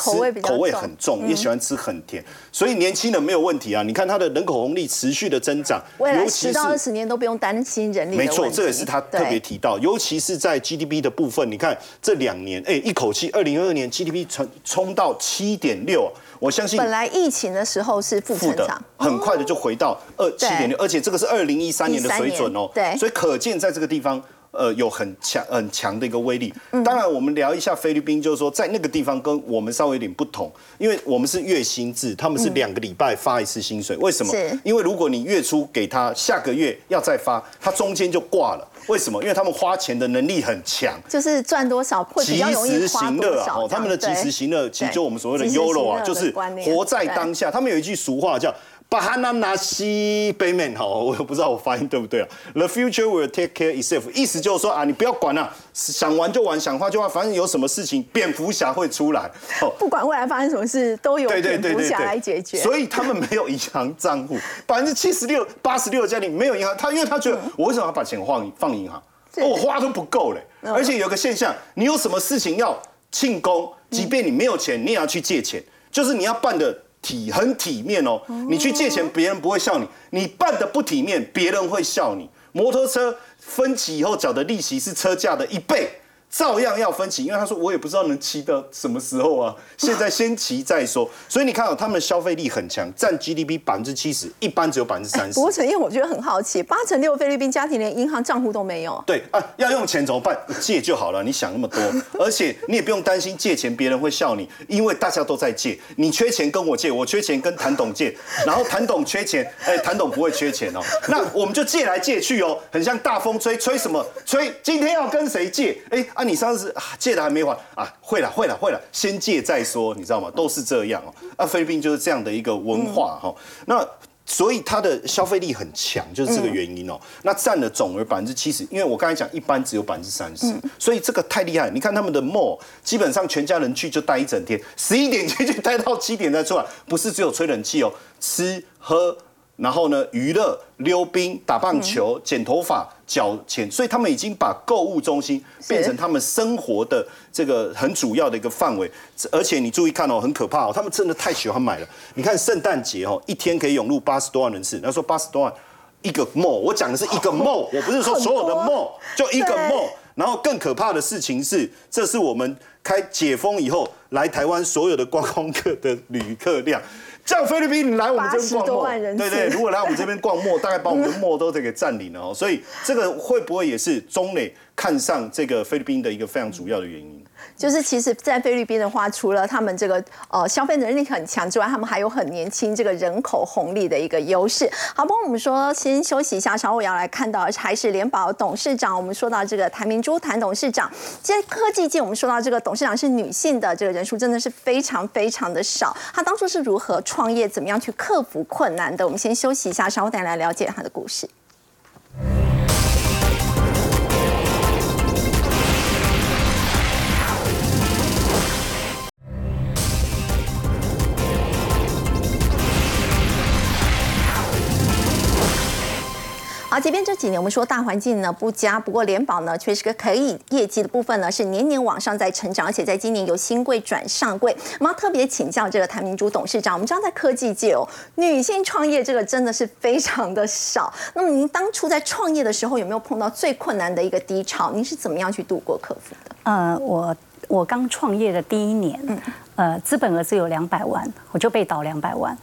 口味很重，也喜欢吃很甜，所以年轻人没有问题啊。你看他的人口红利持续的增长，未来十到二十年都不用担心人力。没错，这也是他特别提到，尤其是在 GDP 的部分。你看这两年，哎，一口气，二零二二年 GDP 冲冲到七点六。我相信本来疫情的时候是负增长，很快的就回到二七点六，而且这个是二零一三年的水准哦。对，所以可见在这个地方，呃，有很强很强的一个威力。当然，我们聊一下菲律宾，就是说在那个地方跟我们稍微有点不同，因为我们是月薪制，他们是两个礼拜发一次薪水。为什么？因为如果你月初给他，下个月要再发，他中间就挂了。为什么？因为他们花钱的能力很强，就是赚多少会比较容易花多少。哦，他们的及时行乐，其实就我们所谓的 “yolo” 啊，就是活在当下。他们有一句俗话叫。巴哈纳纳西北面哈，我也不知道我发音对不对啊。The future will take care itself，意思就是说啊，你不要管了，想玩就玩，想花就花，反正有什么事情，蝙蝠侠会出来。不管未来发生什么事，都有蝙蝠侠来解决。所以他们没有银行账户，百分之七十六、八十六的家庭没有银行，他因为他觉得我为什么要把钱放放银行？我花都不够嘞。而且有个现象，你有什么事情要庆功，即便你没有钱，你也要去借钱，就是你要办的。体很体面哦，你去借钱，别人不会笑你；你办的不体面，别人会笑你。摩托车分期以后缴的利息是车价的一倍。照样要分期，因为他说我也不知道能骑到什么时候啊，现在先骑再说。所以你看哦他们消费力很强，占 GDP 百分之七十，一般只有百分之三十。不过陈燕，我觉得很好奇，八成六菲律宾家庭连银行账户都没有。对啊，要用钱怎么办？借就好了，你想那么多，而且你也不用担心借钱别人会笑你，因为大家都在借。你缺钱跟我借，我缺钱跟谭董借，然后谭董缺钱，哎，谭董不会缺钱哦。那我们就借来借去哦，很像大风吹，吹什么？吹今天要跟谁借？哎。啊，你上次啊借的还没还啊？会了，会了，会了，先借再说，你知道吗？都是这样哦。啊，菲律宾就是这样的一个文化哈。那所以它的消费力很强，就是这个原因哦。那占了总额百分之七十，因为我刚才讲一般只有百分之三十，所以这个太厉害。你看他们的 mall，基本上全家人去就待一整天，十一点进去待到七点再出来，不是只有吹冷气哦，吃喝。然后呢，娱乐、溜冰、打棒球、剪头发、缴钱，所以他们已经把购物中心变成他们生活的这个很主要的一个范围。而且你注意看哦，很可怕哦，他们真的太喜欢买了。你看圣诞节哦，一天可以涌入八十多万人次。那说八十多万一个 mall，我讲的是一个 mall，我不是说所有的 mall，就一个 mall。然后更可怕的事情是，这是我们开解封以后来台湾所有的观光客的旅客量。像菲律宾，你来我们这边逛墨，对对，如果来我们这边逛墨，大概把我们的墨都得给占领了哦。所以这个会不会也是中美看上这个菲律宾的一个非常主要的原因？就是其实，在菲律宾的话，除了他们这个呃消费能力很强之外，他们还有很年轻这个人口红利的一个优势。好，不过我们说先休息一下，稍后我要来看到还是联保董事长。我们说到这个谭明珠谭董事长，在科技界，我们说到这个董事长是女性的这个人数真的是非常非常的少。她当初是如何创业，怎么样去克服困难的？我们先休息一下，稍后再来了解她的故事。好，即便这几年我们说大环境呢不佳，不过联保呢却是个可以业绩的部分呢是年年往上在成长，而且在今年由新贵转上柜。我们要特别请教这个谭明珠董事长，我们知道在科技界哦，女性创业这个真的是非常的少。那么您当初在创业的时候有没有碰到最困难的一个低潮？您是怎么样去度过克服的？呃，我我刚创业的第一年，呃，资本额只有两百万，我就被倒两百万。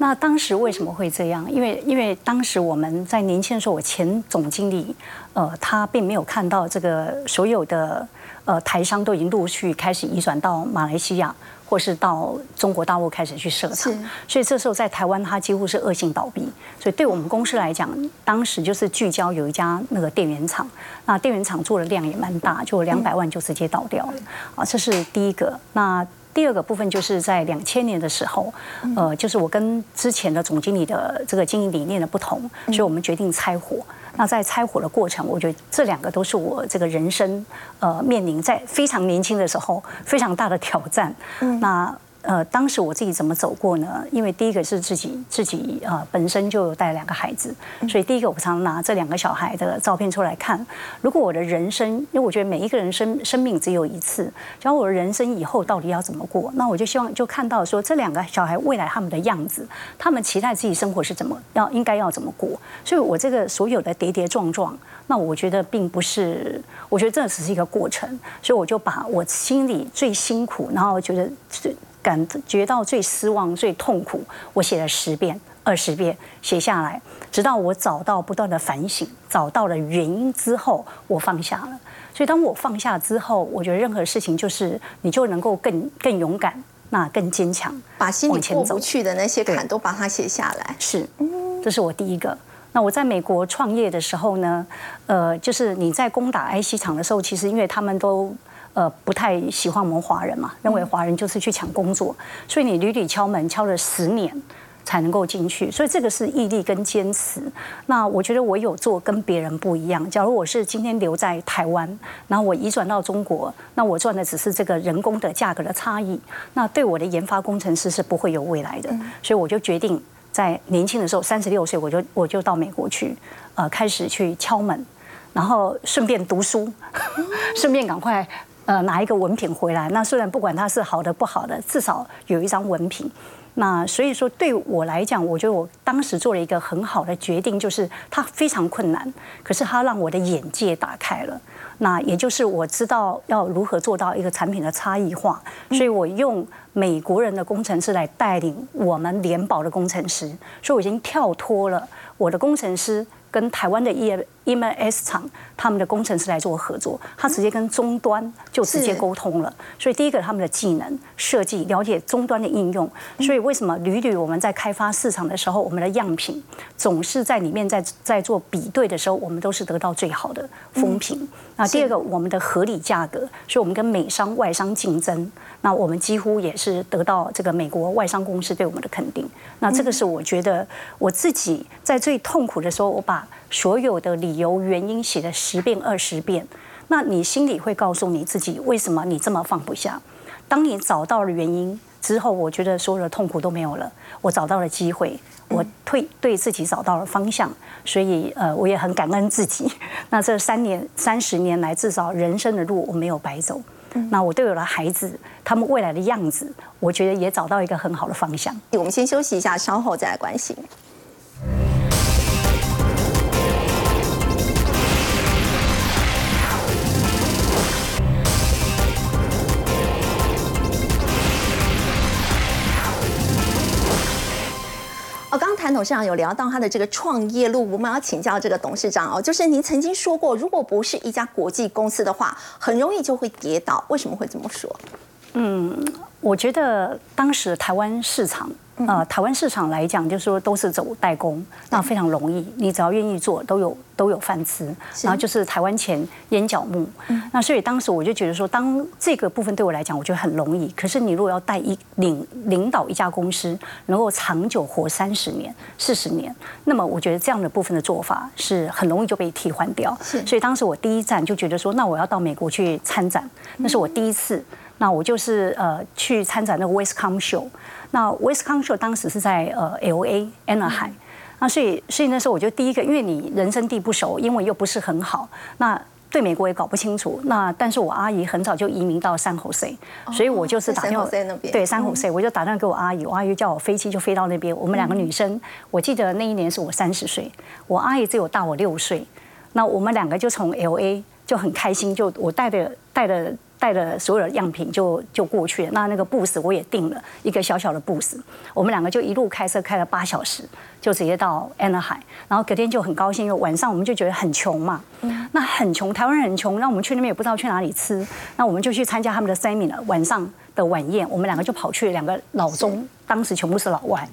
那当时为什么会这样？因为因为当时我们在年轻的时候，我前总经理，呃，他并没有看到这个所有的呃台商都已经陆续开始移转到马来西亚，或是到中国大陆开始去设厂，所以这时候在台湾它几乎是恶性倒闭。所以对我们公司来讲，当时就是聚焦有一家那个电源厂，那电源厂做的量也蛮大，就两百万就直接倒掉了。啊，这是第一个。那第二个部分就是在两千年的时候，呃，就是我跟之前的总经理的这个经营理念的不同，所以我们决定拆伙。那在拆伙的过程，我觉得这两个都是我这个人生呃面临在非常年轻的时候非常大的挑战。那呃，当时我自己怎么走过呢？因为第一个是自己自己呃本身就有带两个孩子，所以第一个我常拿这两个小孩的照片出来看。如果我的人生，因为我觉得每一个人生生命只有一次，然后我的人生以后到底要怎么过，那我就希望就看到说这两个小孩未来他们的样子，他们期待自己生活是怎么要应该要怎么过。所以我这个所有的跌跌撞撞，那我觉得并不是，我觉得这只是一个过程。所以我就把我心里最辛苦，然后觉得最。感觉到最失望、最痛苦，我写了十遍、二十遍，写下来，直到我找到不断的反省，找到了原因之后，我放下了。所以，当我放下之后，我觉得任何事情就是你就能够更更勇敢，那更坚强，把心里过不去的那些坎都把它写下来。是，这是我第一个。那我在美国创业的时候呢，呃，就是你在攻打 IC 厂的时候，其实因为他们都。呃，不太喜欢我们华人嘛，认为华人就是去抢工作，所以你屡屡敲门，敲了十年，才能够进去，所以这个是毅力跟坚持。那我觉得我有做跟别人不一样。假如我是今天留在台湾，然后我移转到中国，那我赚的只是这个人工的价格的差异，那对我的研发工程师是不会有未来的。所以我就决定在年轻的时候，三十六岁我就我就到美国去，呃，开始去敲门，然后顺便读书，顺便赶快。呃，拿一个文凭回来，那虽然不管它是好的不好的，至少有一张文凭。那所以说，对我来讲，我觉得我当时做了一个很好的决定，就是它非常困难，可是它让我的眼界打开了。那也就是我知道要如何做到一个产品的差异化，所以我用美国人的工程师来带领我们联保的工程师，所以我已经跳脱了我的工程师。跟台湾的 E E M S 厂他们的工程师来做合作，他直接跟终端就直接沟通了。所以第一个他们的技能设计了解终端的应用，所以为什么屡屡我们在开发市场的时候，我们的样品总是在里面在在做比对的时候，我们都是得到最好的风评。那第二个我们的合理价格，所以我们跟美商外商竞争，那我们几乎也是得到这个美国外商公司对我们的肯定。那这个是我觉得我自己在最痛苦的时候，我把所有的理由原因写了十遍二十遍，那你心里会告诉你自己，为什么你这么放不下？当你找到了原因之后，我觉得所有的痛苦都没有了。我找到了机会，我退对自己找到了方向，所以呃，我也很感恩自己。那这三年三十年来，至少人生的路我没有白走。那我对有了孩子，他们未来的样子，我觉得也找到一个很好的方向。我们先休息一下，稍后再来关心。谭董事长有聊到他的这个创业路，我们要请教这个董事长哦，就是您曾经说过，如果不是一家国际公司的话，很容易就会跌倒。为什么会这么说？嗯，我觉得当时台湾市场。呃，台湾市场来讲，就是说都是走代工，那非常容易，你只要愿意做，都有都有饭吃。然后就是台湾前烟角木，那所以当时我就觉得说，当这个部分对我来讲，我觉得很容易。可是你如果要带一领领导一家公司，能够长久活三十年、四十年，那么我觉得这样的部分的做法是很容易就被替换掉。所以当时我第一站就觉得说，那我要到美国去参展，那是我第一次。那我就是呃去参展那个 Westcom Show。那 Show 当时是在呃 L A Anaheim，那所以所以那时候我就第一个，因为你人生地不熟，英文又不是很好，那对美国也搞不清楚。那但是我阿姨很早就移民到三口 C，所以我就是打电话对三口 C，我就打电话给我阿姨，我阿姨叫我飞机就飞到那边。我们两个女生，我记得那一年是我三十岁，我阿姨只有大我六岁，那我们两个就从 L A 就很开心，就我带的带的。带了所有的样品就就过去了。那那个 booth 我也订了一个小小的 booth，我们两个就一路开车开了八小时，就直接到 Anaheim。然后隔天就很高兴，因为晚上我们就觉得很穷嘛，那很穷，台湾人很穷，那我们去那边也不知道去哪里吃，那我们就去参加他们的 seminar 晚上的晚宴。我们两个就跑去两个老中，当时全部是老外，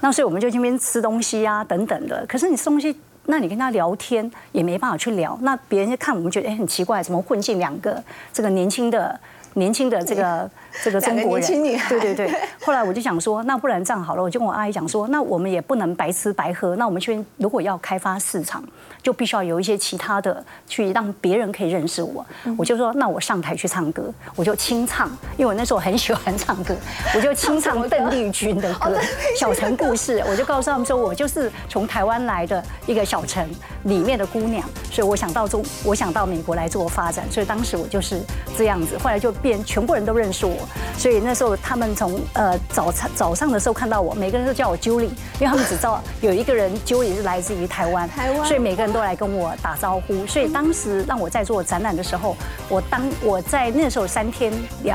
那所以我们就那边吃东西啊等等的。可是你吃东西。那你跟他聊天也没办法去聊，那别人就看我们觉得哎很奇怪，怎么混进两个这个年轻的？年轻的这个这个中国人，对对对。后来我就想说，那不然这样好了，我就跟我阿姨讲说，那我们也不能白吃白喝，那我们去如果要开发市场，就必须要有一些其他的，去让别人可以认识我。我就说，那我上台去唱歌，我就清唱，因为我那时候很喜欢唱歌，我就清唱邓丽君的歌《小城故事》，我就告诉他们说我就是从台湾来的一个小城里面的姑娘，所以我想到中，我想到美国来做发展，所以当时我就是这样子，后来就变。全部人都认识我，所以那时候他们从呃早餐早上的时候看到我，每个人都叫我 Julie，因为他们只知道有一个人 Julie 是来自于台湾，台湾，所以每个人都来跟我打招呼。所以当时让我在做展览的时候，我当我在那时候三天两